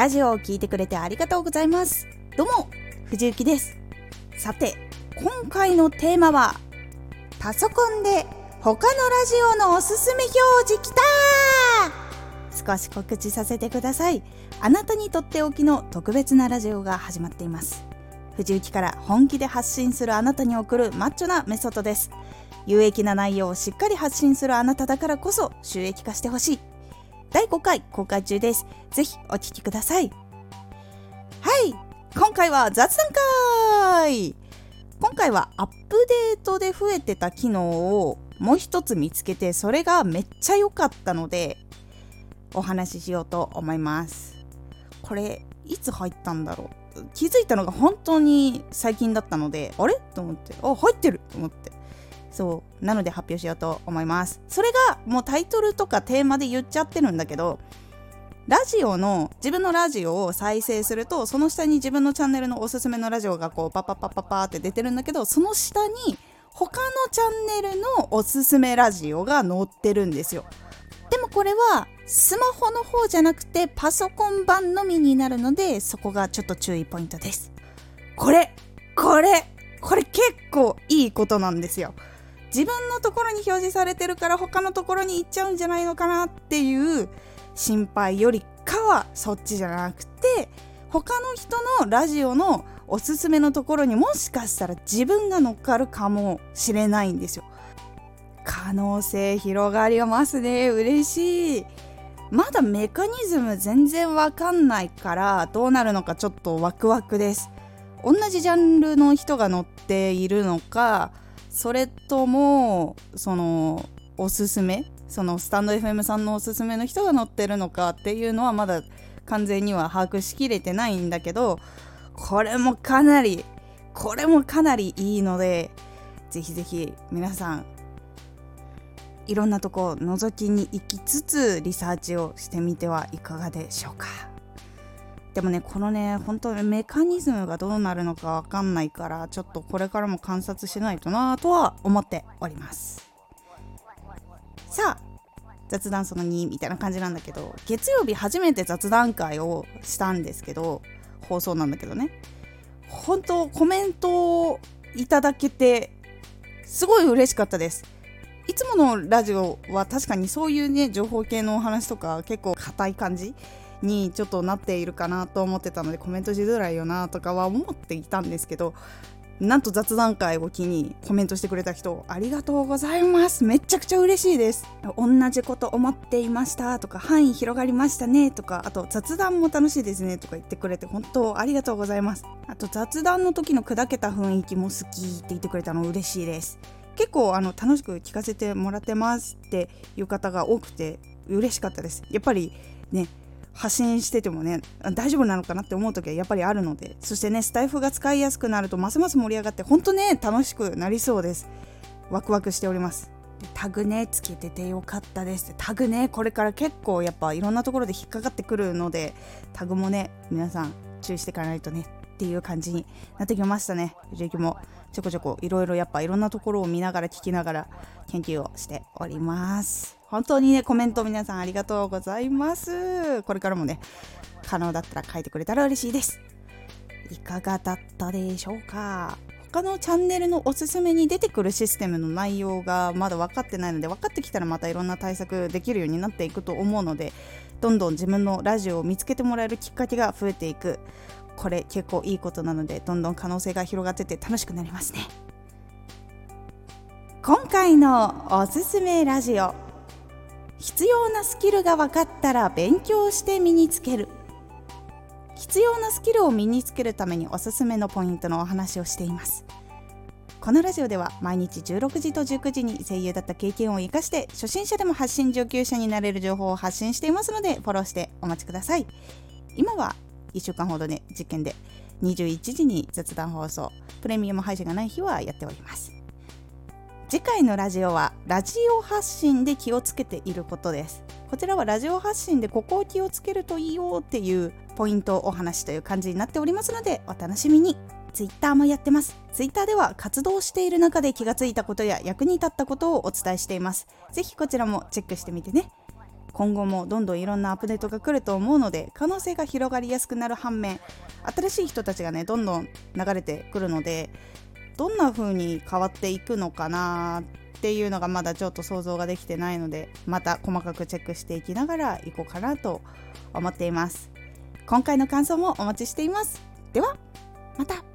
ラジオを聴いてくれてありがとうございます。どうも藤幸です。さて今回のテーマはパソコンで他のラジオのおすすめ表示きた少し告知させてください。あなたにとっておきの特別なラジオが始まっています。藤雪から本気で発信するあなたに送るマッチョなメソッドです。有益な内容をしっかり発信するあなただからこそ収益化してほしい。第5回公開中です。ぜひお聴きください。はい。今回は雑談会。今回はアップデートで増えてた機能をもう一つ見つけてそれがめっちゃ良かったのでお話ししようと思います。これいつ入ったんだろう。気づいたのが本当に最近だったのであれ？と思って。あ入ってる。と思って。そう。なので発表しようと思います。それがもうタイトルとかテーマで言っちゃってるんだけどラジオの自分のラジオを再生するとその下に自分のチャンネルのおすすめのラジオがこうパパパパパって出てるんだけどその下に他のチャンネルのおすすめラジオが載ってるんですよ。でもこれはスマホの方じゃなくてパソコン版のみになるのでそこがちょっと注意ポイントです。これこれこれ結構いいことなんですよ。自分のところに表示されてるから他のところに行っちゃうんじゃないのかなっていう心配よりかはそっちじゃなくて他の人のラジオのおすすめのところにもしかしたら自分が乗っかるかもしれないんですよ。可能性広がりますね嬉しい。まだメカニズム全然わかんないからどうなるのかちょっとワクワクです。同じジャンルの人が乗っているのかそれともそのおすすめ？そのスタンド FM さんのおすすめの人が乗ってるのかっていうのはまだ完全には把握しきれてないんだけどこれもかなりこれもかなりいいのでぜひぜひ皆さんいろんなとこを覗きに行きつつリサーチをしてみてはいかがでしょうか？でもねこのね本当にメカニズムがどうなるのかわかんないからちょっとこれからも観察しないとなとは思っております。さあ雑談その2みたいな感じなんだけど月曜日初めて雑談会をしたんですけど放送なんだけどね。本当コメントをいただけてすごい嬉しかったです。いつものラジオは確かにそういうね情報系のお話とか結構硬い感じにちょっとなっているかなと思ってたのでコメントしづらいよなとかは思っていたんですけどなんと雑談会を機にコメントしてくれた人ありがとうございます。めちゃくちゃ嬉しいです。同じこと思っていましたとか範囲広がりましたねとかあと雑談も楽しいですねとか言ってくれて本当ありがとうございますあと雑談の時の砕けた雰囲気も好きって言ってくれたの嬉しいです結構あの楽しく聞かせてもらってますっていう方が多くて嬉しかったですやっぱりね発信しててもね大丈夫なのかなって思う時はやっぱりあるのでそしてねスタイフが使いやすくなるとますます盛り上がってほんとね楽しくなりそうです。ワクワクしております。タグねつけててよかったです。タグねこれから結構やっぱいろんなところで引っかかってくるのでタグもね皆さん注意していかないとね。っていう感じになってきましたね。藤木もちょこちょこいろいろやっぱいろんなところを見ながら聞きながら研究をしております。本当にねコメント皆さんありがとうございます。これからもね可能だったら書いてくれたら嬉しいです。いかがだったでしょうか？他のチャンネルのおすすめに出てくるシステムの内容がまだ分かってないので分かってきたらまたいろんな対策できるようになっていくと思うのでどんどん自分のラジオを見つけてもらえるきっかけが増えていく。これ結構いいことなのでどんどん可能性が広がってて楽しくなりますね。今回のおすすめラジオ。必要なスキルが分かったら勉強して身につける。必要なスキルを身につけるためにおすすめのポイントのお話をしています。このラジオでは毎日16時と19時に声優だった経験を生かして初心者でも発信上級者になれる情報を発信していますのでフォローしてお待ちください。今は1週間ほどで実験で21時に雑談放送プレミアム配信がない日はやっております次回のラジオはラジオ発信で気をつけていることですこちらはラジオ発信でここを気をつけるといいよっていうポイントお話という感じになっておりますのでお楽しみにツイッターもやってます。ツイッターでは活動している中で気がついたことや役に立ったことをお伝えしています。ぜひこちらもチェックしてみてね。今後もどんどんいろんなアップデートが来ると思うので可能性が広がりやすくなる反面新しい人たちがねどんどん流れてくるのでどんな風に変わっていくのかなっていうのがまだちょっと想像ができてないのでまた細かくチェックしていきながらいこうかなと思っています。今回の感想もお待ちしています。ではまた。